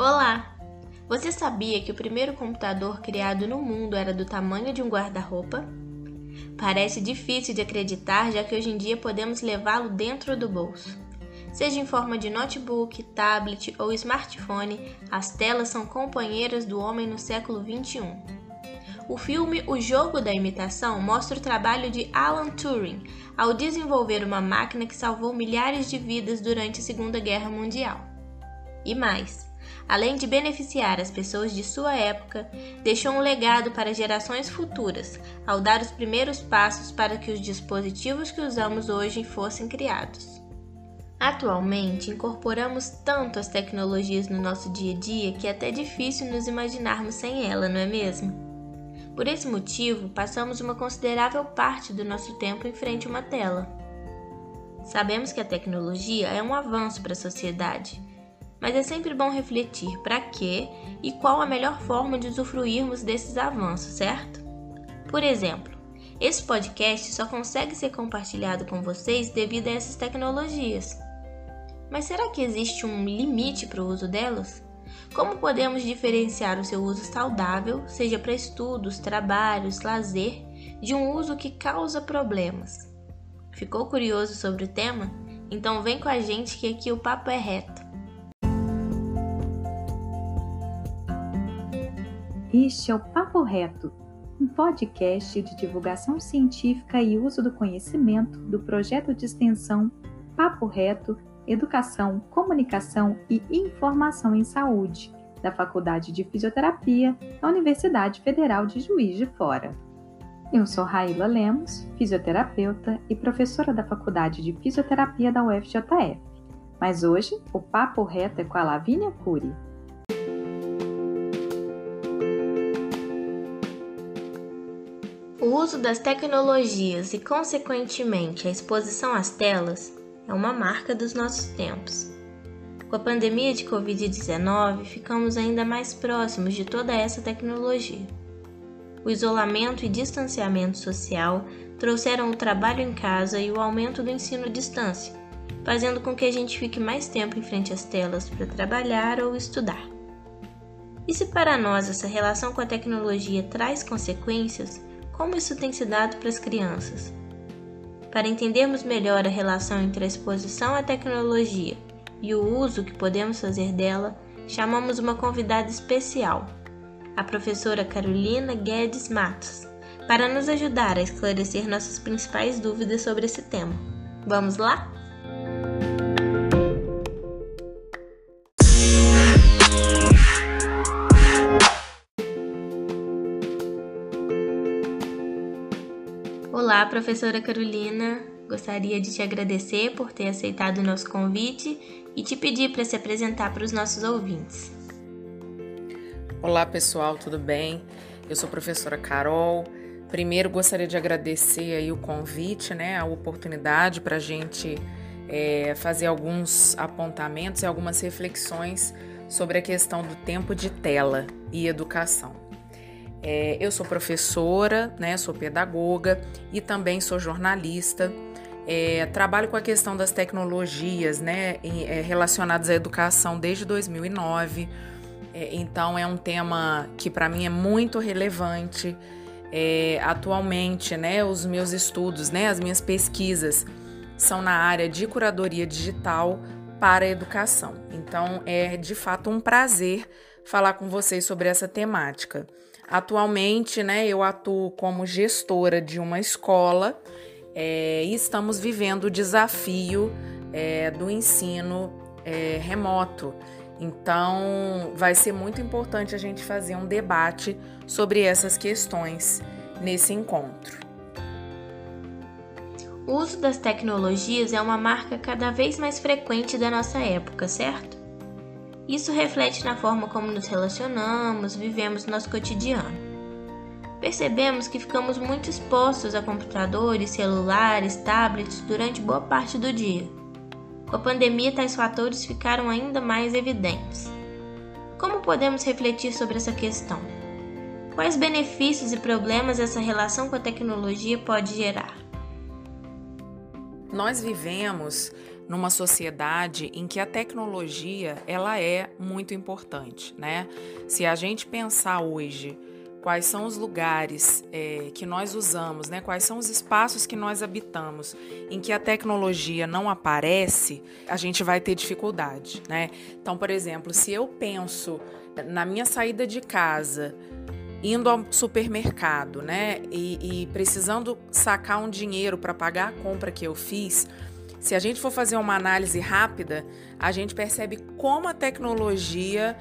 Olá! Você sabia que o primeiro computador criado no mundo era do tamanho de um guarda-roupa? Parece difícil de acreditar, já que hoje em dia podemos levá-lo dentro do bolso. Seja em forma de notebook, tablet ou smartphone, as telas são companheiras do homem no século XXI. O filme O Jogo da Imitação mostra o trabalho de Alan Turing ao desenvolver uma máquina que salvou milhares de vidas durante a Segunda Guerra Mundial. E mais, além de beneficiar as pessoas de sua época, deixou um legado para gerações futuras ao dar os primeiros passos para que os dispositivos que usamos hoje fossem criados. Atualmente, incorporamos tanto as tecnologias no nosso dia a dia que é até difícil nos imaginarmos sem ela, não é mesmo? Por esse motivo, passamos uma considerável parte do nosso tempo em frente a uma tela. Sabemos que a tecnologia é um avanço para a sociedade, mas é sempre bom refletir para que e qual a melhor forma de usufruirmos desses avanços, certo? Por exemplo, esse podcast só consegue ser compartilhado com vocês devido a essas tecnologias. Mas será que existe um limite para o uso delas? Como podemos diferenciar o seu uso saudável, seja para estudos, trabalhos, lazer, de um uso que causa problemas? Ficou curioso sobre o tema? Então vem com a gente que aqui o papo é reto. Este é o Papo Reto, um podcast de divulgação científica e uso do conhecimento do projeto de extensão Papo Reto Educação, Comunicação e Informação em Saúde, da Faculdade de Fisioterapia da Universidade Federal de Juiz de Fora. Eu sou Raíla Lemos, fisioterapeuta e professora da Faculdade de Fisioterapia da UFJF. Mas hoje o papo reto é com a Lavínia Cury. Uso das tecnologias e, consequentemente, a exposição às telas é uma marca dos nossos tempos. Com a pandemia de Covid-19, ficamos ainda mais próximos de toda essa tecnologia. O isolamento e distanciamento social trouxeram o trabalho em casa e o aumento do ensino à distância, fazendo com que a gente fique mais tempo em frente às telas para trabalhar ou estudar. E se para nós essa relação com a tecnologia traz consequências, como isso tem se dado para as crianças? Para entendermos melhor a relação entre a exposição à tecnologia e o uso que podemos fazer dela, chamamos uma convidada especial, a professora Carolina Guedes Matos, para nos ajudar a esclarecer nossas principais dúvidas sobre esse tema. Vamos lá? Professora Carolina. Gostaria de te agradecer por ter aceitado o nosso convite e te pedir para se apresentar para os nossos ouvintes. Olá, pessoal, tudo bem? Eu sou a professora Carol. Primeiro, gostaria de agradecer aí o convite, né, a oportunidade para a gente é, fazer alguns apontamentos e algumas reflexões sobre a questão do tempo de tela e educação. É, eu sou professora, né, sou pedagoga e também sou jornalista. É, trabalho com a questão das tecnologias né, é, relacionadas à educação desde 2009. É, então, é um tema que para mim é muito relevante. É, atualmente, né, os meus estudos, né, as minhas pesquisas são na área de curadoria digital para a educação. Então, é de fato um prazer falar com vocês sobre essa temática. Atualmente, né, eu atuo como gestora de uma escola é, e estamos vivendo o desafio é, do ensino é, remoto. Então, vai ser muito importante a gente fazer um debate sobre essas questões nesse encontro. O uso das tecnologias é uma marca cada vez mais frequente da nossa época, certo? Isso reflete na forma como nos relacionamos, vivemos nosso cotidiano. Percebemos que ficamos muito expostos a computadores, celulares, tablets durante boa parte do dia. Com a pandemia, tais fatores ficaram ainda mais evidentes. Como podemos refletir sobre essa questão? Quais benefícios e problemas essa relação com a tecnologia pode gerar? Nós vivemos numa sociedade em que a tecnologia ela é muito importante, né? Se a gente pensar hoje quais são os lugares é, que nós usamos, né? quais são os espaços que nós habitamos em que a tecnologia não aparece, a gente vai ter dificuldade. Né? Então, por exemplo, se eu penso na minha saída de casa, indo ao supermercado, né, e, e precisando sacar um dinheiro para pagar a compra que eu fiz, se a gente for fazer uma análise rápida, a gente percebe como a tecnologia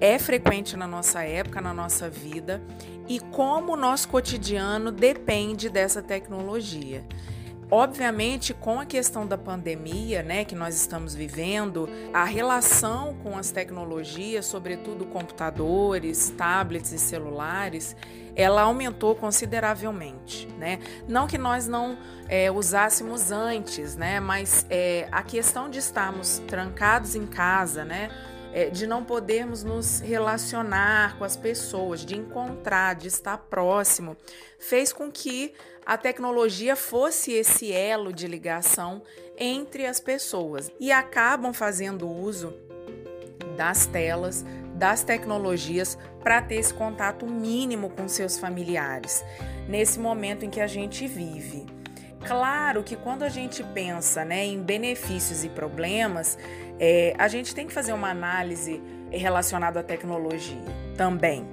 é frequente na nossa época, na nossa vida, e como o nosso cotidiano depende dessa tecnologia. Obviamente, com a questão da pandemia, né, que nós estamos vivendo, a relação com as tecnologias, sobretudo computadores, tablets e celulares, ela aumentou consideravelmente, né? Não que nós não é, usássemos antes, né? Mas é, a questão de estarmos trancados em casa, né? É, de não podermos nos relacionar com as pessoas, de encontrar, de estar próximo, fez com que a tecnologia fosse esse elo de ligação entre as pessoas e acabam fazendo uso das telas, das tecnologias para ter esse contato mínimo com seus familiares nesse momento em que a gente vive. Claro que quando a gente pensa né, em benefícios e problemas, é, a gente tem que fazer uma análise relacionada à tecnologia também.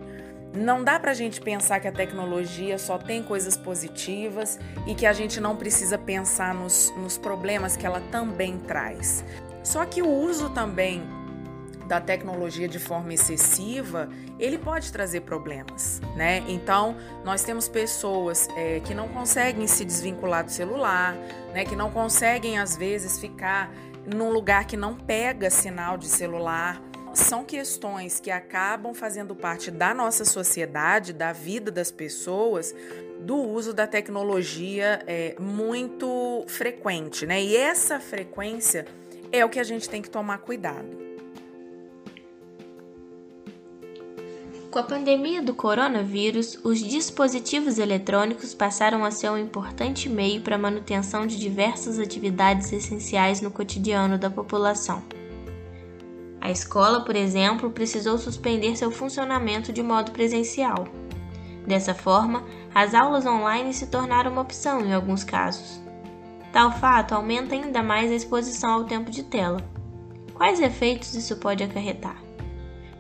Não dá para a gente pensar que a tecnologia só tem coisas positivas e que a gente não precisa pensar nos, nos problemas que ela também traz. Só que o uso também da tecnologia de forma excessiva, ele pode trazer problemas, né? Então, nós temos pessoas é, que não conseguem se desvincular do celular, né? Que não conseguem, às vezes, ficar num lugar que não pega sinal de celular são questões que acabam fazendo parte da nossa sociedade, da vida das pessoas, do uso da tecnologia é, muito frequente, né? E essa frequência é o que a gente tem que tomar cuidado. Com a pandemia do coronavírus, os dispositivos eletrônicos passaram a ser um importante meio para a manutenção de diversas atividades essenciais no cotidiano da população. A escola, por exemplo, precisou suspender seu funcionamento de modo presencial. Dessa forma, as aulas online se tornaram uma opção em alguns casos. Tal fato aumenta ainda mais a exposição ao tempo de tela. Quais efeitos isso pode acarretar?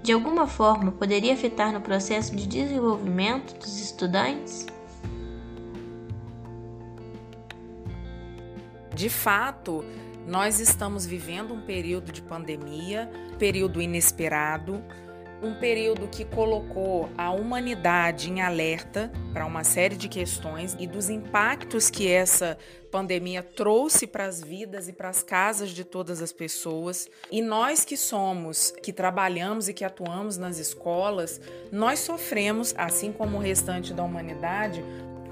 De alguma forma, poderia afetar no processo de desenvolvimento dos estudantes? De fato, nós estamos vivendo um período de pandemia, período inesperado, um período que colocou a humanidade em alerta para uma série de questões e dos impactos que essa pandemia trouxe para as vidas e para as casas de todas as pessoas. E nós que somos, que trabalhamos e que atuamos nas escolas, nós sofremos, assim como o restante da humanidade,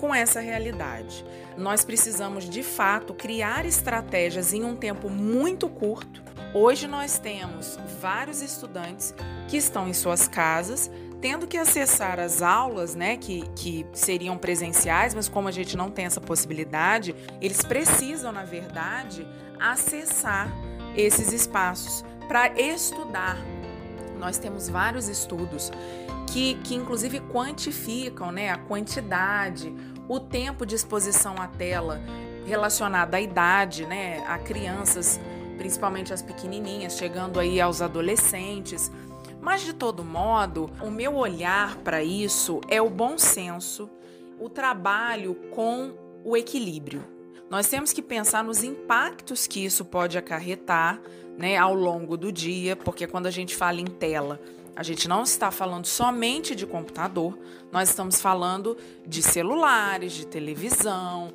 com essa realidade. Nós precisamos, de fato, criar estratégias em um tempo muito curto. Hoje nós temos vários estudantes que estão em suas casas, tendo que acessar as aulas, né, que, que seriam presenciais, mas como a gente não tem essa possibilidade, eles precisam, na verdade, acessar esses espaços para estudar. Nós temos vários estudos que, que inclusive quantificam né, a quantidade, o tempo de exposição à tela relacionado à idade, né, a crianças, principalmente as pequenininhas, chegando aí aos adolescentes. Mas de todo modo, o meu olhar para isso é o bom senso, o trabalho com o equilíbrio. Nós temos que pensar nos impactos que isso pode acarretar né, ao longo do dia, porque quando a gente fala em tela, a gente não está falando somente de computador, nós estamos falando de celulares, de televisão.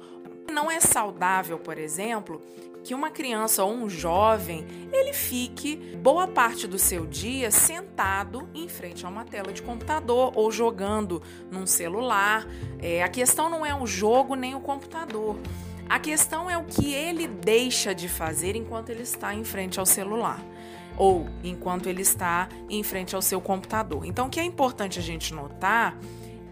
Não é saudável, por exemplo, que uma criança ou um jovem ele fique boa parte do seu dia sentado em frente a uma tela de computador ou jogando num celular. É, a questão não é o jogo nem o computador. A questão é o que ele deixa de fazer enquanto ele está em frente ao celular ou enquanto ele está em frente ao seu computador. Então, o que é importante a gente notar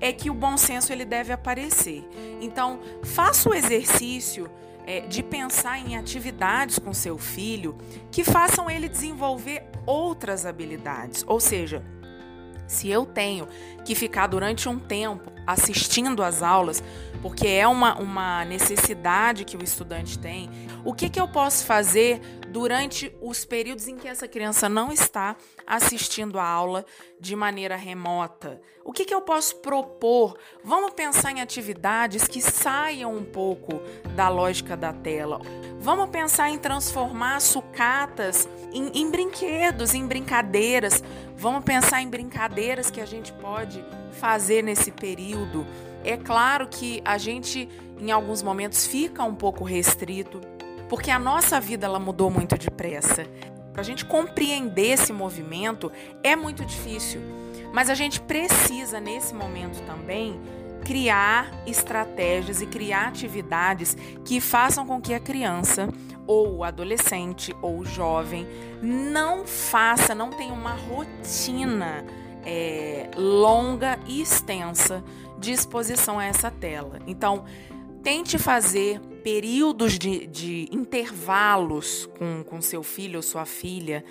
é que o bom senso ele deve aparecer. Então, faça o exercício é, de pensar em atividades com seu filho que façam ele desenvolver outras habilidades. Ou seja, se eu tenho que ficar durante um tempo assistindo às aulas, porque é uma, uma necessidade que o estudante tem, o que, que eu posso fazer durante os períodos em que essa criança não está assistindo a aula de maneira remota? O que, que eu posso propor? Vamos pensar em atividades que saiam um pouco da lógica da tela. Vamos pensar em transformar sucatas em, em brinquedos, em brincadeiras. Vamos pensar em brincadeiras que a gente pode fazer nesse período. É claro que a gente, em alguns momentos, fica um pouco restrito porque a nossa vida ela mudou muito depressa. Para a gente compreender esse movimento é muito difícil, mas a gente precisa nesse momento também criar estratégias e criar atividades que façam com que a criança ou o adolescente ou o jovem não faça, não tenha uma rotina é, longa e extensa de exposição a essa tela. Então, tente fazer períodos de, de intervalos com, com seu filho ou sua filha,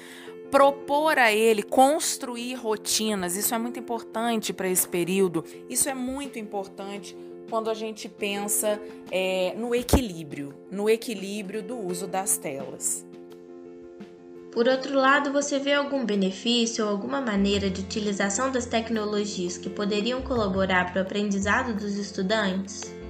propor a ele construir rotinas, isso é muito importante para esse período, isso é muito importante quando a gente pensa é, no equilíbrio, no equilíbrio do uso das telas. Por outro lado, você vê algum benefício ou alguma maneira de utilização das tecnologias que poderiam colaborar para o aprendizado dos estudantes?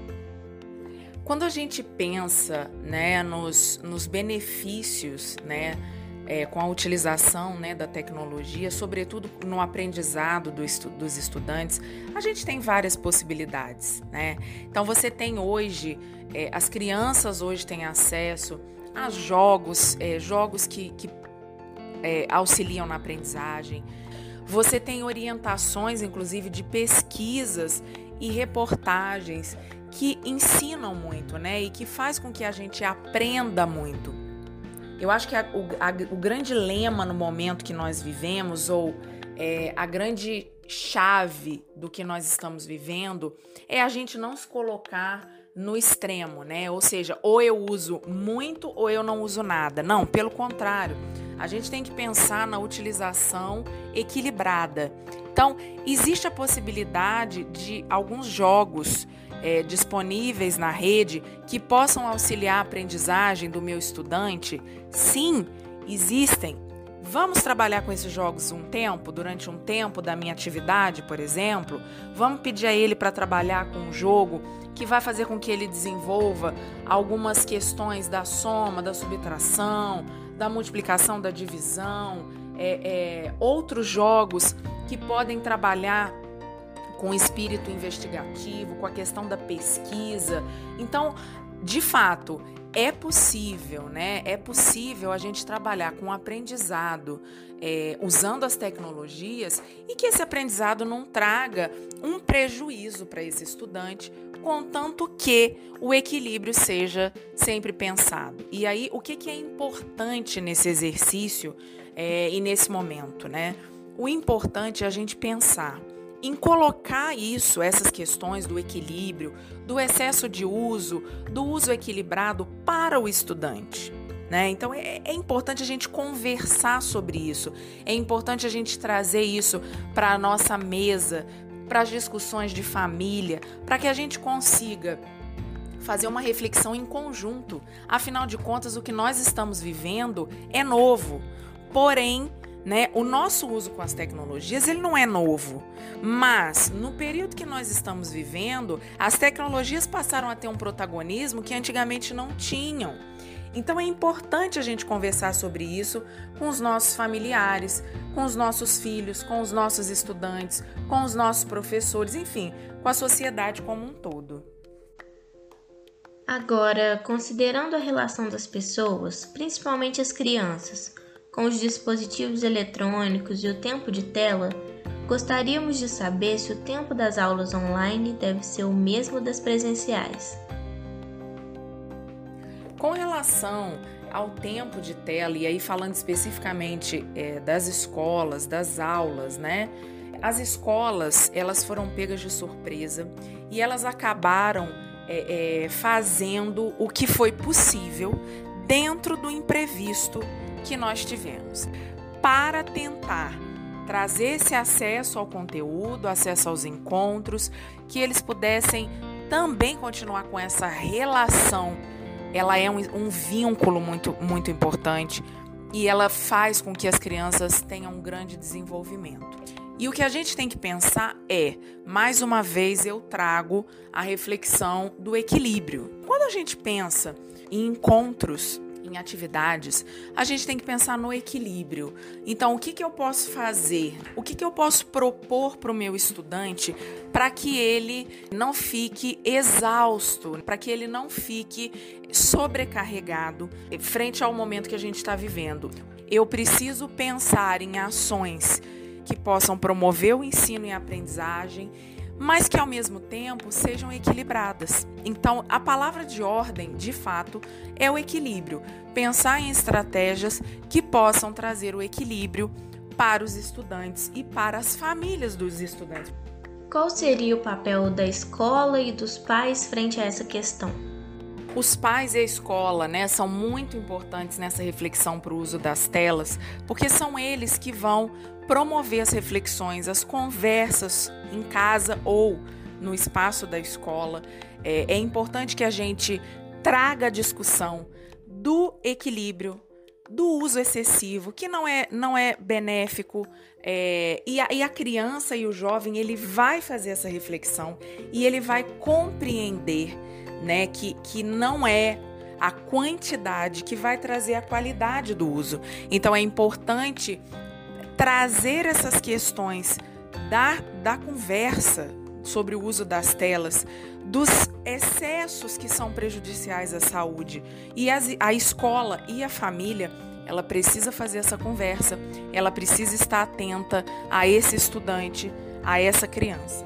Quando a gente pensa né, nos, nos benefícios né, é, com a utilização né, da tecnologia, sobretudo no aprendizado do estu dos estudantes, a gente tem várias possibilidades. Né? Então, você tem hoje, é, as crianças hoje têm acesso a jogos, é, jogos que, que é, auxiliam na aprendizagem. Você tem orientações, inclusive, de pesquisas e reportagens que ensinam muito, né? E que faz com que a gente aprenda muito. Eu acho que a, o, a, o, grande lema no momento que nós vivemos, ou é, a grande chave do que nós estamos vivendo, é a gente não se colocar no extremo, né? Ou seja, ou eu uso muito ou eu não uso nada. Não, pelo contrário. A gente tem que pensar na utilização equilibrada. Então, existe a possibilidade de alguns jogos é, disponíveis na rede que possam auxiliar a aprendizagem do meu estudante? Sim, existem. Vamos trabalhar com esses jogos um tempo, durante um tempo da minha atividade, por exemplo? Vamos pedir a ele para trabalhar com um jogo que vai fazer com que ele desenvolva algumas questões da soma, da subtração, da multiplicação, da divisão, é, é, outros jogos que podem trabalhar com o espírito investigativo, com a questão da pesquisa. Então, de fato, é possível, né? É possível a gente trabalhar com aprendizado é, usando as tecnologias e que esse aprendizado não traga um prejuízo para esse estudante, contanto que o equilíbrio seja sempre pensado. E aí, o que, que é importante nesse exercício é, e nesse momento, né? O importante é a gente pensar em colocar isso, essas questões do equilíbrio, do excesso de uso, do uso equilibrado para o estudante. Né? Então é, é, importante a gente conversar sobre isso, é importante a gente trazer isso para a nossa mesa, para as discussões de família, para que a gente consiga fazer uma reflexão em conjunto. Afinal de contas, o que nós estamos vivendo é novo, porém né? O nosso uso com as tecnologias ele não é novo, mas no período que nós estamos vivendo, as tecnologias passaram a ter um protagonismo que antigamente não tinham. Então é importante a gente conversar sobre isso com os nossos familiares, com os nossos filhos, com os nossos estudantes, com os nossos professores, enfim, com a sociedade como um todo. Agora, considerando a relação das pessoas, principalmente as crianças, com os dispositivos eletrônicos e o tempo de tela, gostaríamos de saber se o tempo das aulas online deve ser o mesmo das presenciais. Com relação ao tempo de tela, e aí falando especificamente é, das escolas, das aulas, né? As escolas elas foram pegas de surpresa e elas acabaram é, é, fazendo o que foi possível dentro do imprevisto que nós tivemos, para tentar trazer esse acesso ao conteúdo, acesso aos encontros, que eles pudessem também continuar com essa relação. Ela é um, um vínculo muito, muito importante e ela faz com que as crianças tenham um grande desenvolvimento. E o que a gente tem que pensar é, mais uma vez eu trago a reflexão do equilíbrio. Quando a gente pensa em encontros, em atividades, a gente tem que pensar no equilíbrio. Então, o que, que eu posso fazer? O que, que eu posso propor para o meu estudante para que ele não fique exausto, para que ele não fique sobrecarregado frente ao momento que a gente está vivendo? Eu preciso pensar em ações que possam promover o ensino e a aprendizagem, mas que ao mesmo tempo sejam equilibradas. Então, a palavra de ordem, de fato, é o equilíbrio. Pensar em estratégias que possam trazer o equilíbrio para os estudantes e para as famílias dos estudantes. Qual seria o papel da escola e dos pais frente a essa questão? Os pais e a escola né, são muito importantes nessa reflexão para o uso das telas, porque são eles que vão promover as reflexões, as conversas em casa ou no espaço da escola. É, é importante que a gente traga a discussão do equilíbrio, do uso excessivo, que não é, não é benéfico. É, e, a, e a criança e o jovem, ele vai fazer essa reflexão e ele vai compreender né, que, que não é a quantidade que vai trazer a qualidade do uso. Então é importante trazer essas questões da, da conversa sobre o uso das telas, dos excessos que são prejudiciais à saúde. E as, a escola e a família, ela precisa fazer essa conversa, ela precisa estar atenta a esse estudante, a essa criança.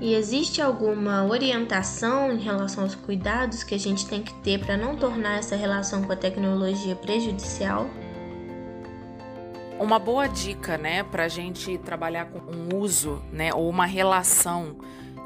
E existe alguma orientação em relação aos cuidados que a gente tem que ter para não tornar essa relação com a tecnologia prejudicial? Uma boa dica, né, para a gente trabalhar com um uso, né, ou uma relação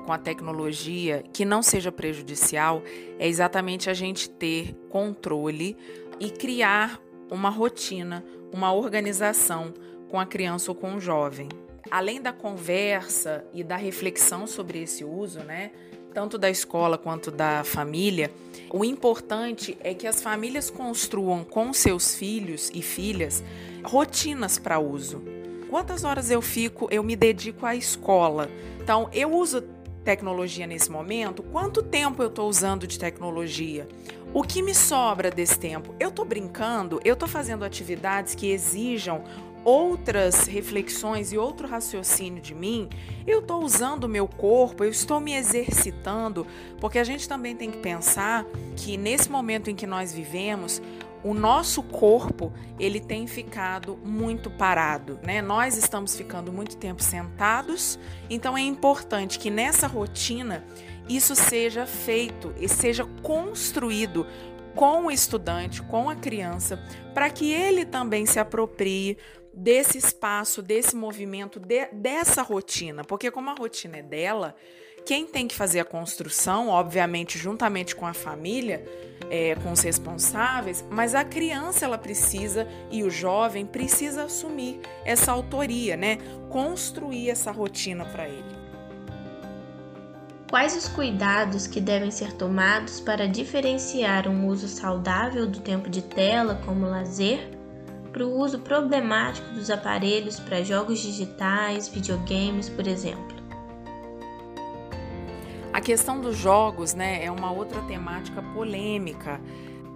com a tecnologia que não seja prejudicial, é exatamente a gente ter controle e criar uma rotina, uma organização com a criança ou com o jovem. Além da conversa e da reflexão sobre esse uso, né, tanto da escola quanto da família, o importante é que as famílias construam com seus filhos e filhas rotinas para uso. Quantas horas eu fico, eu me dedico à escola. Então, eu uso tecnologia nesse momento? Quanto tempo eu estou usando de tecnologia? O que me sobra desse tempo? Eu estou brincando? Eu estou fazendo atividades que exijam outras reflexões e outro raciocínio de mim, eu estou usando o meu corpo, eu estou me exercitando, porque a gente também tem que pensar que nesse momento em que nós vivemos, o nosso corpo ele tem ficado muito parado, né? Nós estamos ficando muito tempo sentados, então é importante que nessa rotina isso seja feito e seja construído com o estudante, com a criança, para que ele também se aproprie desse espaço, desse movimento, de, dessa rotina, porque como a rotina é dela, quem tem que fazer a construção, obviamente, juntamente com a família, é, com os responsáveis, mas a criança ela precisa e o jovem precisa assumir essa autoria, né? Construir essa rotina para ele. Quais os cuidados que devem ser tomados para diferenciar um uso saudável do tempo de tela como lazer para o uso problemático dos aparelhos para jogos digitais, videogames, por exemplo? A questão dos jogos, né, é uma outra temática polêmica.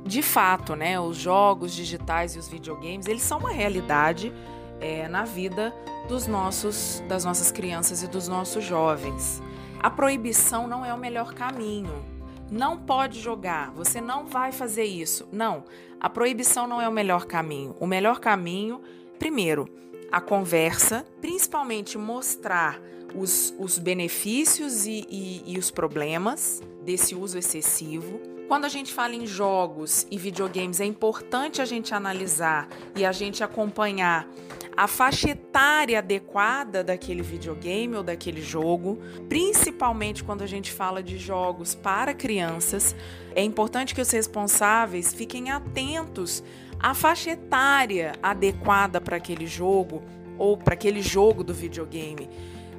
De fato, né, os jogos digitais e os videogames, eles são uma realidade é, na vida dos nossos, das nossas crianças e dos nossos jovens. A proibição não é o melhor caminho. Não pode jogar, você não vai fazer isso. Não, a proibição não é o melhor caminho. O melhor caminho, primeiro, a conversa, principalmente mostrar os, os benefícios e, e, e os problemas desse uso excessivo. Quando a gente fala em jogos e videogames, é importante a gente analisar e a gente acompanhar a faixa etária adequada daquele videogame ou daquele jogo, principalmente quando a gente fala de jogos para crianças. É importante que os responsáveis fiquem atentos à faixa etária adequada para aquele jogo ou para aquele jogo do videogame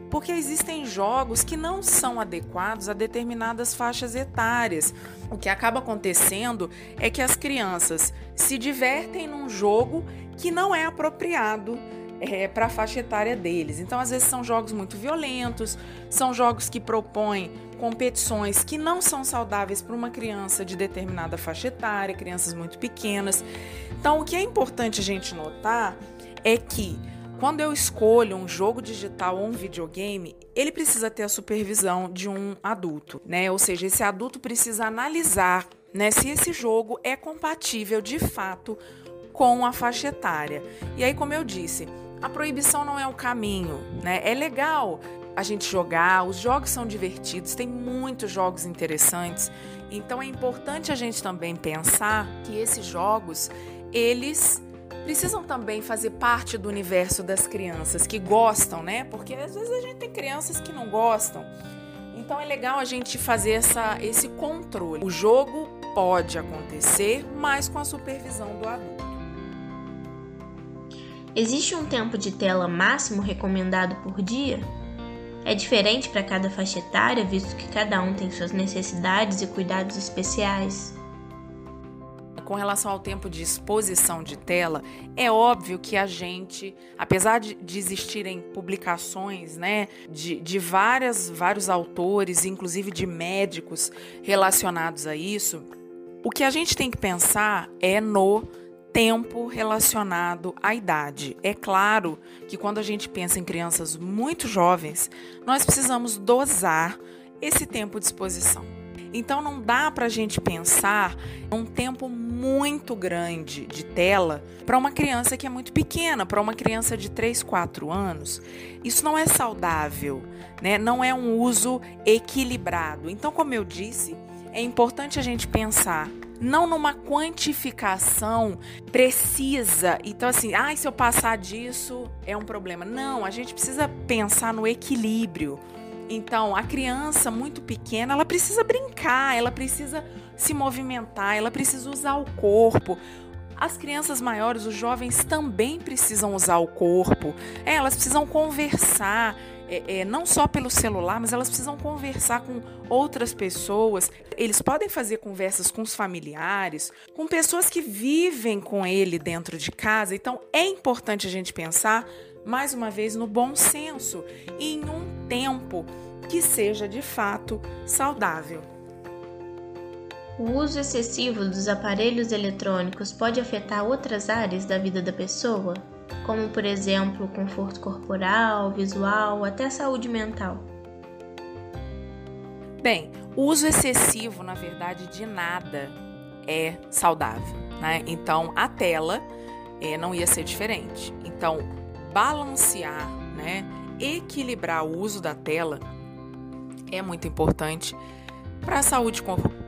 porque existem jogos que não são adequados a determinadas faixas etárias. O que acaba acontecendo é que as crianças se divertem num jogo que não é apropriado é, para a faixa etária deles. Então, às vezes, são jogos muito violentos, são jogos que propõem competições que não são saudáveis para uma criança de determinada faixa etária, crianças muito pequenas. Então, o que é importante a gente notar é que quando eu escolho um jogo digital ou um videogame, ele precisa ter a supervisão de um adulto, né? Ou seja, esse adulto precisa analisar, né, se esse jogo é compatível de fato com a faixa etária. E aí, como eu disse, a proibição não é o caminho, né? É legal a gente jogar, os jogos são divertidos, tem muitos jogos interessantes. Então é importante a gente também pensar que esses jogos, eles precisam também fazer parte do universo das crianças que gostam, né? Porque às vezes a gente tem crianças que não gostam. Então é legal a gente fazer essa, esse controle. O jogo pode acontecer, mas com a supervisão do adulto. Existe um tempo de tela máximo recomendado por dia? É diferente para cada faixa etária, visto que cada um tem suas necessidades e cuidados especiais com relação ao tempo de exposição de tela, é óbvio que a gente, apesar de, existirem publicações né, de, de várias, vários autores, inclusive de médicos relacionados a isso, o que a gente tem que pensar é no tempo relacionado à idade. É claro que quando a gente pensa em crianças muito jovens, nós precisamos dosar esse tempo de exposição. Então não dá para a gente pensar um tempo muito grande de tela para uma criança que é muito pequena, para uma criança de 3, 4 anos. Isso não é saudável, né? não é um uso equilibrado. Então, como eu disse, é importante a gente pensar não numa quantificação precisa. Então, assim, ah, se eu passar disso é um problema. Não, a gente precisa pensar no equilíbrio. Então, a criança muito pequena, ela precisa brincar, ela precisa se movimentar, ela precisa usar o corpo. As crianças maiores, os jovens também precisam usar o corpo. É, elas precisam conversar, é, é, não só pelo celular, mas elas precisam conversar com outras pessoas. Eles podem fazer conversas com os familiares, com pessoas que vivem com ele dentro de casa. Então, é importante a gente pensar mais uma vez, no bom senso e em um tempo que seja de fato saudável. O uso excessivo dos aparelhos eletrônicos pode afetar outras áreas da vida da pessoa, como, por exemplo, o conforto corporal, visual, até a saúde mental. Bem, o uso excessivo, na verdade, de nada é saudável, né? Então, a tela é, não ia ser diferente. Então, balancear, né, equilibrar o uso da tela é muito importante para a saúde,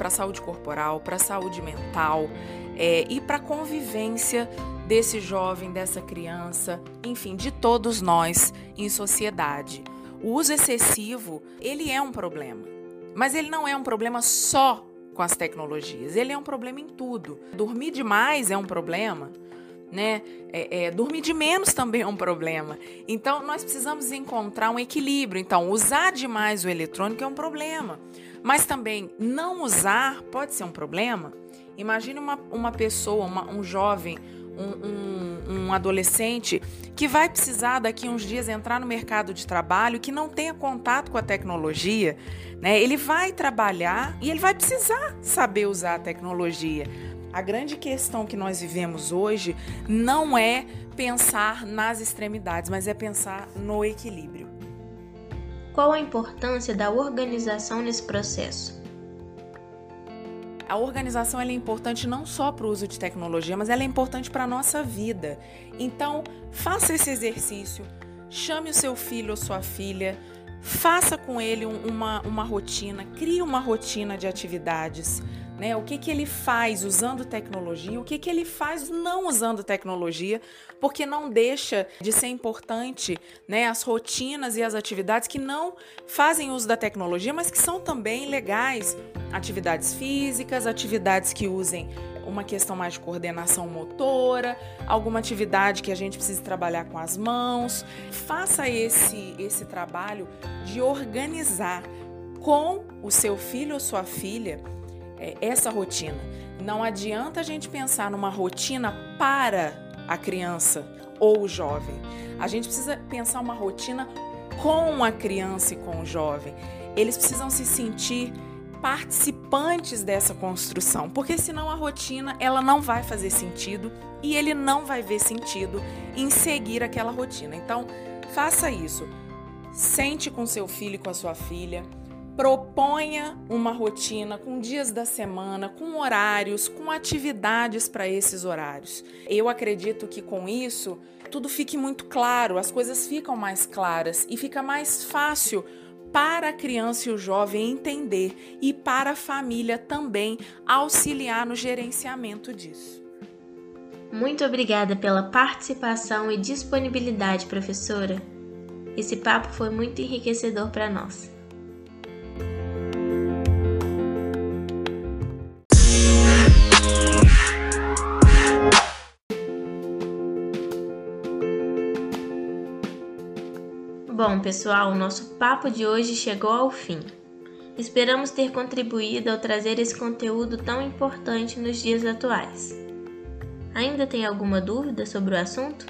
saúde corporal, para a saúde mental é, e para a convivência desse jovem, dessa criança, enfim, de todos nós em sociedade. O uso excessivo, ele é um problema, mas ele não é um problema só com as tecnologias, ele é um problema em tudo. Dormir demais é um problema, né? É, é, dormir de menos também é um problema. Então, nós precisamos encontrar um equilíbrio. Então, usar demais o eletrônico é um problema. Mas também não usar pode ser um problema. Imagine uma, uma pessoa, uma, um jovem, um, um, um adolescente que vai precisar daqui uns dias entrar no mercado de trabalho que não tenha contato com a tecnologia. Né? Ele vai trabalhar e ele vai precisar saber usar a tecnologia. A grande questão que nós vivemos hoje não é pensar nas extremidades, mas é pensar no equilíbrio. Qual a importância da organização nesse processo? A organização é importante não só para o uso de tecnologia, mas ela é importante para a nossa vida. Então, faça esse exercício, chame o seu filho ou sua filha, faça com ele uma, uma rotina, crie uma rotina de atividades né? O que, que ele faz usando tecnologia, o que, que ele faz não usando tecnologia, porque não deixa de ser importante né, as rotinas e as atividades que não fazem uso da tecnologia, mas que são também legais. Atividades físicas, atividades que usem uma questão mais de coordenação motora, alguma atividade que a gente precisa trabalhar com as mãos. Faça esse, esse trabalho de organizar com o seu filho ou sua filha é, essa rotina. Não adianta a gente pensar numa rotina para a criança ou o jovem. A gente precisa pensar uma rotina com a criança e com o jovem. Eles precisam se sentir participantes dessa construção, porque senão a rotina ela não vai fazer sentido e ele não vai ver sentido em seguir aquela rotina. Então, faça isso. Sente com seu filho e com a sua filha, proponha uma rotina com dias da semana, com horários, com atividades para esses horários. Eu acredito que com isso tudo fique muito claro, as coisas ficam mais claras e fica mais fácil para a criança e o jovem entender e para a família também auxiliar no gerenciamento disso. Muito obrigada pela participação e disponibilidade, professora. Esse papo foi muito enriquecedor para nós. Pessoal, o nosso papo de hoje chegou ao fim. Esperamos ter contribuído ao trazer esse conteúdo tão importante nos dias atuais. Ainda tem alguma dúvida sobre o assunto?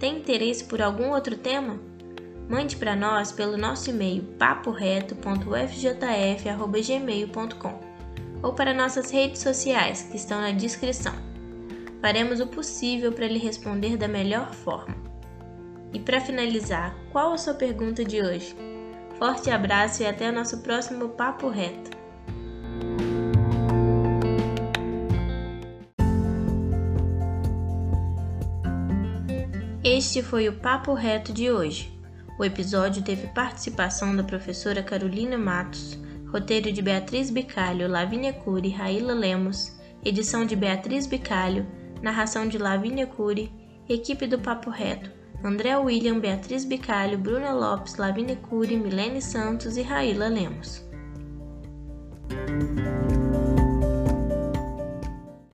Tem interesse por algum outro tema? Mande para nós pelo nosso e-mail paporeto.ufjf.gmail.com ou para nossas redes sociais que estão na descrição. Faremos o possível para lhe responder da melhor forma. E para finalizar, qual a sua pergunta de hoje? Forte abraço e até nosso próximo Papo Reto. Este foi o Papo Reto de hoje. O episódio teve participação da professora Carolina Matos, roteiro de Beatriz Bicalho, Lavínia Cury Raíla Lemos, edição de Beatriz Bicalho, narração de Lavínia Cury, equipe do Papo Reto, André William, Beatriz Bicalho, Bruna Lopes, Lavínia Cury, Milene Santos e Raíla Lemos.